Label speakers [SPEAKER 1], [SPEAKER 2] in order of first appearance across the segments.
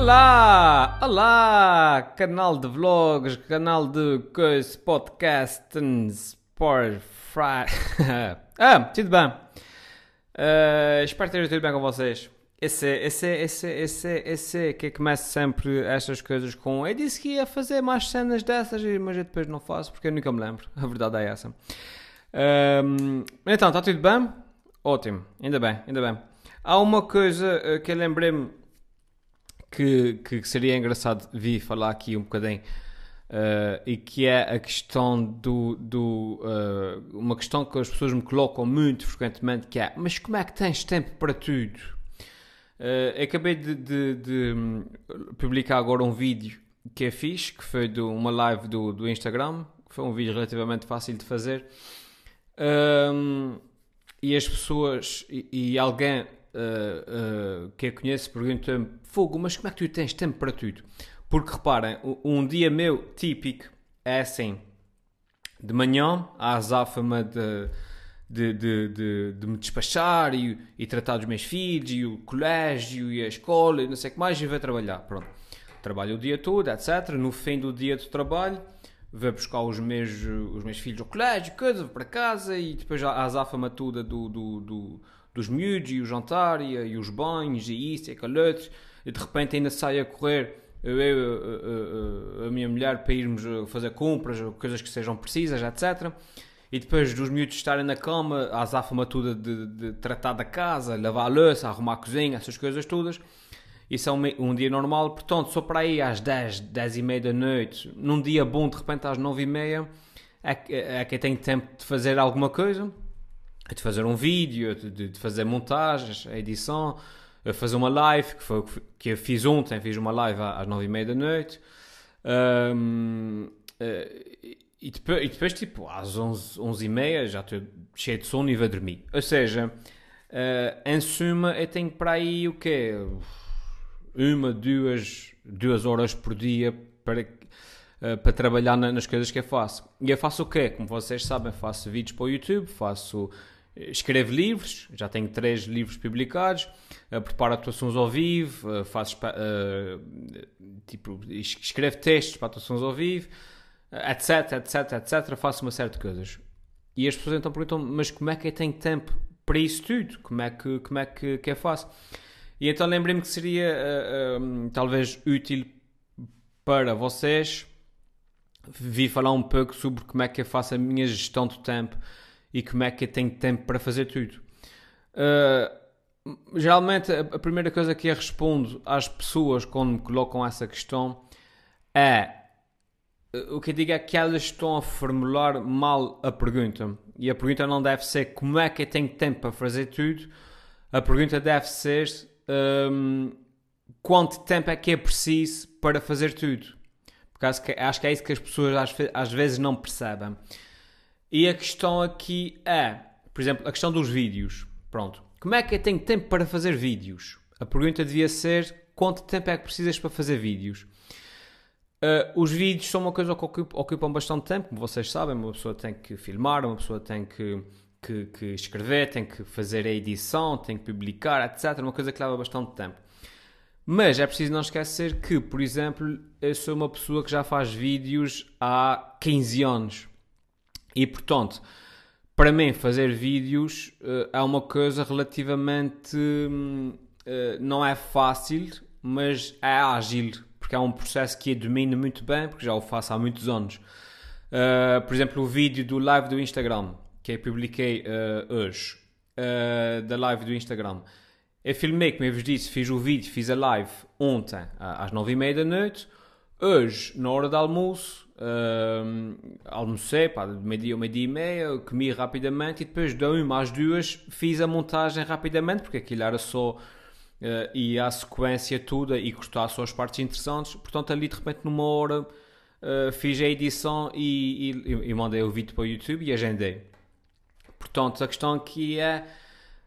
[SPEAKER 1] Olá! Olá! Canal de vlogs, canal de coisa, podcasts, por ah, tudo bem. Uh, espero ter tudo bem com vocês. Esse, esse, esse, esse, esse que começa sempre estas coisas com eu disse que ia fazer mais cenas dessas, mas eu depois não faço porque eu nunca me lembro. A verdade é essa. Um, então, está tudo bem? Ótimo, ainda bem, ainda bem. Há uma coisa uh, que eu lembrei-me que, que seria engraçado vir falar aqui um bocadinho uh, e que é a questão do, do uh, uma questão que as pessoas me colocam muito frequentemente que é mas como é que tens tempo para tudo? Uh, acabei de, de, de, publicar agora um vídeo que é fixe, que foi de uma live do, do Instagram, que foi um vídeo relativamente fácil de fazer. Um, e as pessoas e, e alguém uh, uh, que eu conheço pergunta-me: Fogo, mas como é que tu tens tempo para tudo? Porque reparem, um dia meu típico é assim: de manhã, a azáfama de, de, de, de, de me despachar e, e, tratar dos meus filhos, e o colégio, e a escola, e não sei o que mais, e vou trabalhar. Pronto. Trabalho o dia todo, etc. No fim do dia de trabalho, vou buscar os meus, os meus filhos ao colégio, coisa, vou para casa, e depois a azáfama toda do, do, do dos miúdos e o jantar e, e os banhos e isso e aquilo outro e de repente ainda sai a correr eu, eu, a, a, minha mulher para irmos fazer compras, coisas que sejam precisas, etc. E depois dos miúdos estarem na cama, a azáfama toda de, de, tratar da casa, lavar a louça, arrumar a cozinha, essas coisas todas. Isso é um, um, dia normal, portanto, só para aí às 10, 10 e meia da noite, num dia bom, de repente às 9 e meia, é, é que eu tenho tempo de fazer alguma coisa de fazer um vídeo, de, de fazer montagens, edição, fazer uma live, que foi que eu fiz ontem, fiz uma live às nove e meia da noite. Um, eh, e, depois, e depois, tipo, às onze, onze e meia já estou cheio de sono e vou dormir. Ou seja, uh, em suma, eu tenho para aí o quê? Uma, duas, duas horas por dia para, uh, para trabalhar na, nas coisas que eu faço. E eu faço o quê? Como vocês sabem, faço vídeos para o YouTube, faço escrevo livros, já tenho três livros publicados, uh, preparo atuações ao vivo, uh, faço, uh, tipo, escrevo textos para atuações ao vivo, etc, etc, etc, faço uma série de coisas. E as pessoas então perguntam, mas como é que eu tenho tempo para isso tudo? Como é que, como é que, que eu faço? E então lembrei-me que seria talvez útil para vocês vir falar um pouco sobre como é que eu faço a minha gestão do tempo e como é que tenho tempo para fazer tudo. Uh, geralmente, a, primeira coisa que eu respondo às pessoas quando me colocam essa questão é o que eu digo é que elas estão a formular mal a pergunta. E a pergunta não deve ser como é que eu tenho tempo para fazer tudo. A pergunta deve ser um, quanto tempo é que é preciso para fazer tudo. Porque acho que, acho que é isso que as pessoas às, às vezes não percebem. E a questão aqui é, por exemplo, a questão dos vídeos. Pronto. Como é que eu tenho tempo para fazer vídeos? A pergunta devia ser quanto tempo é que precisas para fazer vídeos? Uh, os vídeos são uma coisa que ocupam bastante tempo, como vocês sabem. Uma pessoa tem que filmar, uma pessoa tem que, que, que escrever, tem que fazer a edição, tem que publicar, etc. Uma coisa que leva bastante tempo. Mas é preciso não esquecer que, por exemplo, eu sou uma pessoa que já faz vídeos há 15 anos. E portanto, para mim, fazer vídeos uh, é uma coisa relativamente. Uh, não é fácil, mas é ágil, porque é um processo que eu domino muito bem, porque já o faço há muitos anos. Uh, por exemplo, o vídeo do live do Instagram, que eu publiquei hoje, da live do Instagram. Eu filmei, como eu vos disse, fiz o vídeo, fiz a live ontem às nove e meia da noite. Hoje, na hora do almoço, Uh, almocei, pá, de meio-dia ou meio-dia e meia, comi rapidamente e depois de uma às duas fiz a montagem rapidamente, porque aquilo era só uh, e a sequência toda e cortar só as partes interessantes. Portanto, ali de repente, numa hora, uh, fiz a edição e, e, e, mandei o vídeo para o YouTube e agendei. Portanto, a questão aqui é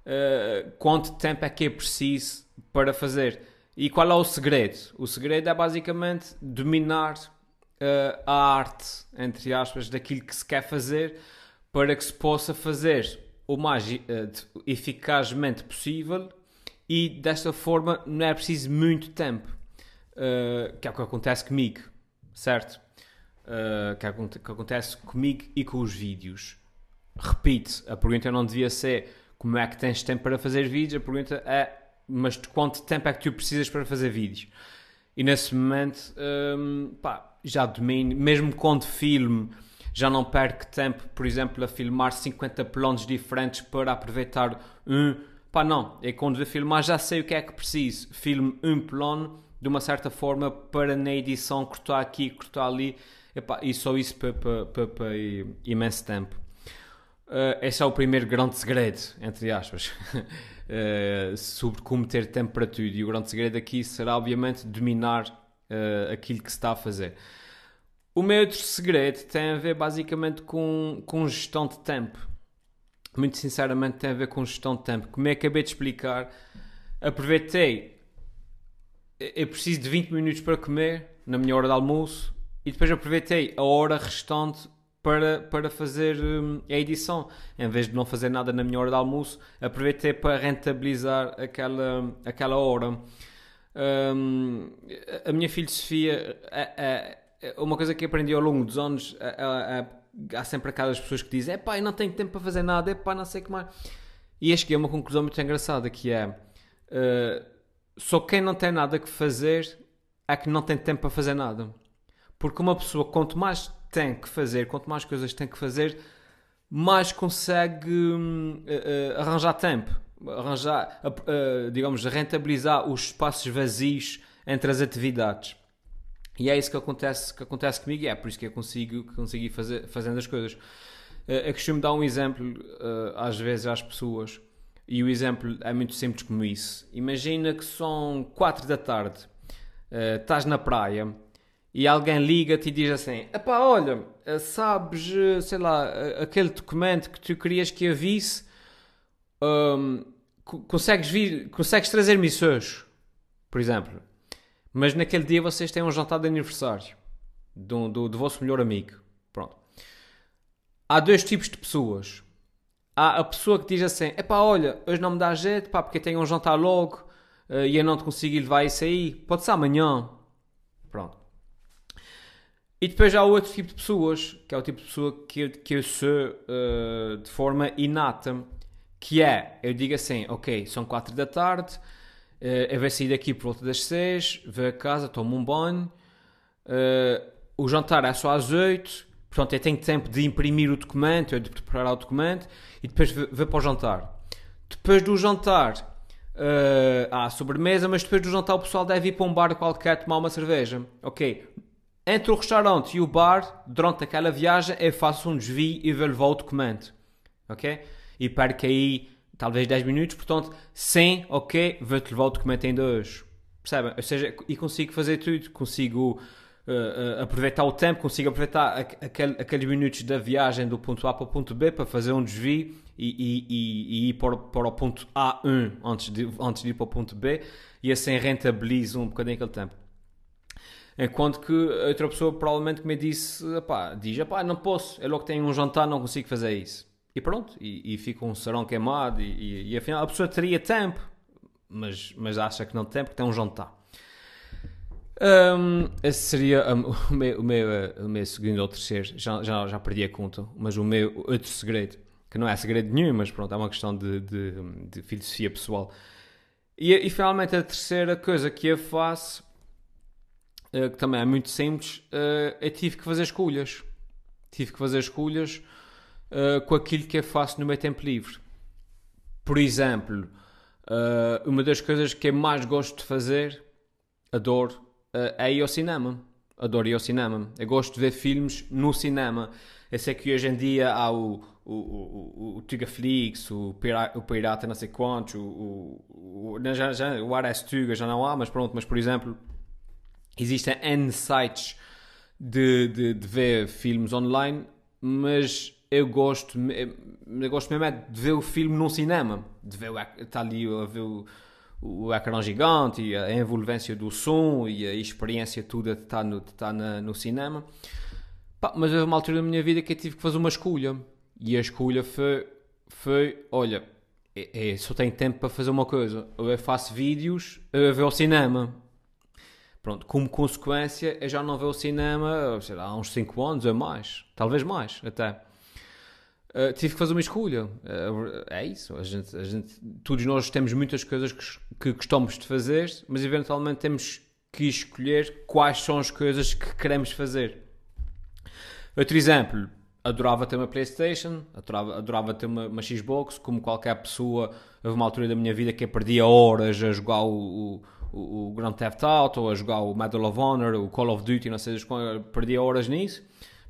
[SPEAKER 1] uh, quanto tempo é que é preciso para fazer. E qual é o segredo? O segredo é basicamente dominar uh, a arte, entre aspas, daquilo que se quer fazer para que se possa fazer o mais uh, eficazmente possível e desta forma não é preciso muito tempo. uh, que é o que acontece comigo, certo? Uh, que, é, que acontece comigo e com os vídeos. Repito, a pergunta não devia ser como é que tens tempo para fazer vídeos, a pergunta é mas de quanto tempo é que tu precisas para fazer vídeos? E nesse momento, um, pá, já domino, mesmo quando filme, já não perco tempo, por exemplo, a filmar 50 planos diferentes para aproveitar um. Pá, não, é quando vou filmar já sei o que é que preciso. Filme um plano de uma certa forma para na edição cortar aqui, cortar ali. E só isso para, para imenso tempo. Uh, esse é o primeiro grande segredo, entre aspas, uh, sobre como ter tudo. E o grande segredo aqui será, obviamente, dominar uh, aquilo que se está a fazer. O meu outro segredo tem a ver basicamente com, com gestão de tempo. Muito sinceramente, tem a ver com gestão de tempo. Como é que acabei de explicar, aproveitei. Eu preciso de 20 minutos para comer na minha hora de almoço e depois aproveitei a hora restante para, para fazer hum, a edição. Em vez de não fazer nada na minha hora de almoço, aproveitei para rentabilizar aquela, aquela hora. Um, a minha filosofia, é, uma coisa que aprendi ao longo dos anos, é há sempre aquelas pessoas que dizem: é pá, eu não tenho tempo para fazer nada, é pá, não sei o que mais. E acho que é uma conclusão muito engraçada: que é uh, só quem não tem nada que fazer é que não tem tempo para fazer nada. Porque uma pessoa, quanto mais tem que fazer, quanto mais coisas tem que fazer, mais consegue uh, uh, arranjar tempo, arranjar, uh, digamos, rentabilizar os espaços vazios entre as atividades. E é isso que acontece, que acontece comigo e é por isso que eu consigo, consegui fazer, fazendo as coisas. Eu costumo dar um exemplo às vezes às pessoas e o exemplo é muito simples como isso. Imagina que são 4 da tarde, estás na praia e alguém liga-te e diz assim: Epá, olha, eh, sabes, eh, sei lá, eh, aquele documento que tu querias que eu visse, um, consegues, vir, consegues trazer missões, por exemplo. Mas naquele dia vocês têm um jantar de aniversário do, do, do vosso melhor amigo. Pronto. Há dois tipos de pessoas. Há a pessoa que diz assim: Epá, olha, hoje não me dá jeito, pá, porque tenho um jantar logo e eu não te consigo levar isso aí. Pode ser amanhã. Pronto. E depois há outro tipo de pessoas, que é o tipo de pessoa que eu, que eu sou uh, de forma inata, que é, eu digo assim, ok, são 4 da tarde, uh, eu vou sair daqui por volta das 6, vou a casa, tomo um banho, uh, o jantar é só às 8, portanto eu tenho tempo de imprimir o documento, de preparar o documento, e depois vou, vou para o jantar. Depois do jantar, uh, há sobremesa, mas depois do jantar o pessoal deve ir para um bar qualquer tomar uma cerveja. Ok, entre o restaurante e o bar, durante aquela viagem, eu faço um desvio e vou levar o documento. Ok? E perco aí talvez 10 minutos, portanto, sem, ok, vou-te levar o documento em dois. Percebem? Ou seja, e consigo fazer tudo. Consigo uh, uh, aproveitar o tempo, consigo aproveitar aquel, aqueles minutos da viagem do ponto A para o ponto B para fazer um desvio e, e, e, e ir para, para o ponto A1 antes de, antes de ir para o ponto B e assim rentabilizo um bocadinho aquele tempo. Enquanto que outra pessoa provavelmente me disse, pá, diz, pá, não posso, é logo que tenho um jantar, não consigo fazer isso. E pronto, e, e fica um sarão queimado e, e, e, afinal a pessoa teria tempo, mas, mas acha que não tem porque tem um jantar. Um, esse seria um, o, meu, o, meu, o meu segundo ou terceiro, já, já, já perdi a conta, mas o meu outro segredo, que não é segredo nenhum, mas pronto, é uma questão de, de, de filosofia pessoal. E, e finalmente a terceira coisa que eu faço uh, que também é muito simples, uh, eu tive que fazer escolhas. Tive que fazer escolhas uh, com aquilo que eu faço no meu tempo livre. Por exemplo, uma das coisas que eu mais gosto de fazer, adoro, é ir ao cinema. Adoro ir ao cinema. Eu gosto de ver filmes no cinema. Eu sei que hoje em dia há o, o, o, o Tugaflix, o, Pirata, o Pirata não sei quantos, o, o, o, o RS Tuga já não há, mas pronto, mas por exemplo, Existem N sites de, de, de, ver filmes online, mas eu gosto, eu gosto mesmo é de ver o filme num cinema, de ver o, está ali a ver o, o ecrã gigante e a envolvência do som e a experiência toda de estar no, estar na, no cinema. Pá, mas houve uma altura da minha vida que eu tive que fazer uma escolha. E a escolha foi, foi olha, é, é, só tenho tempo para fazer uma coisa. Ou eu faço vídeos, ou eu vou ao cinema. Pronto, como consequência, eu já não vejo o cinema, sei lá, há uns 5 anos ou mais, talvez mais até. Uh, tive que fazer uma escolha. Uh, é isso. A gente, a gente, todos nós temos muitas coisas que, que gostamos de fazer, mas eventualmente temos que escolher quais são as coisas que queremos fazer. Outro exemplo, adorava ter uma Playstation, adorava, adorava ter uma, uma, Xbox, como qualquer pessoa, houve uma altura da minha vida que eu perdia horas a jogar o, o, o Grand Theft Auto, a jogar o Medal of Honor, o Call of Duty, não sei, perdia horas nisso,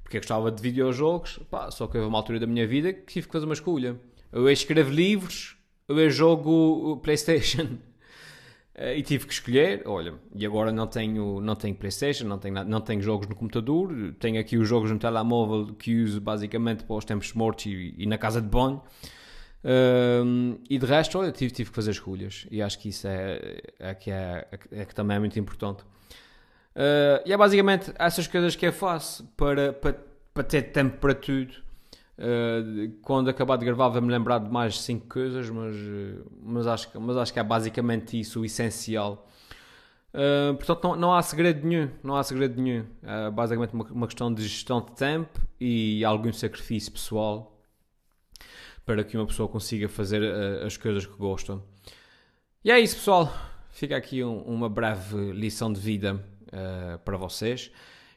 [SPEAKER 1] porque eu gostava de videojogos, pá, só que houve uma altura da minha vida que tive que fazer uma escolha. Eu escrevo livros, eu jogo Playstation. Uh, e tive que escolher, olha, e agora não tenho, não tenho Playstation, não tenho, não tenho jogos no computador, tenho aqui os jogos no telemóvel que uso basicamente para os tempos mortos e, e na casa de banho. Uh, e de resto, olha, tive, tive que fazer escolhas e acho que isso é, é, que, é, é que também é muito importante. Uh, e é basicamente essas coisas que eu faço para, para, para ter tempo para tudo Uh, quando acabar de gravar vou-me lembrar de mais 5 coisas, mas, mas, acho, mas acho que é basicamente isso o essencial. Uh, portanto, não, não, há segredo nenhum. Não há segredo nenhum. É basicamente uma, uma, questão de gestão de tempo e algum sacrifício pessoal para que uma pessoa consiga fazer as coisas que gosta. E é isso, pessoal. Fica aqui um, uma breve lição de vida para vocês.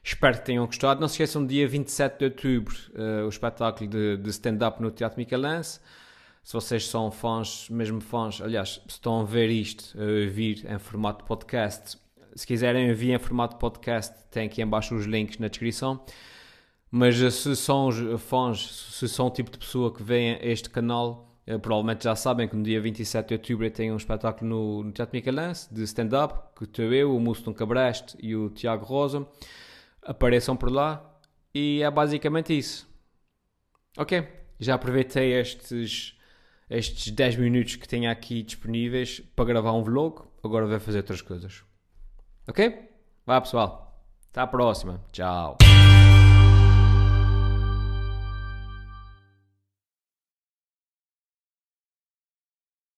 [SPEAKER 1] Espero que tenham gostado. Não se esqueçam, dia 27 de outubro, uh, o espetáculo de, de stand-up no Teatro Michelense. Se vocês são fãs, mesmo fãs, aliás, se estão a ver isto, a vir em formato podcast, se quiserem vir em formato podcast, tem aqui embaixo os links na descrição. Mas eh, se são fãs, se são o tipo de pessoa que vem este canal, uh, provavelmente já sabem que no dia 27 de outubro tem um espetáculo no, no Teatro Michelense de stand-up, que estou eu, o Muston Cabreste e o Tiago Rosa apareçam por lá e é basicamente isso. Ok, já aproveitei estes, estes 10 minutos que tenho aqui disponíveis para gravar um vlog, agora vou fazer outras coisas. Ok? Vá pessoal, até à próxima, tchau.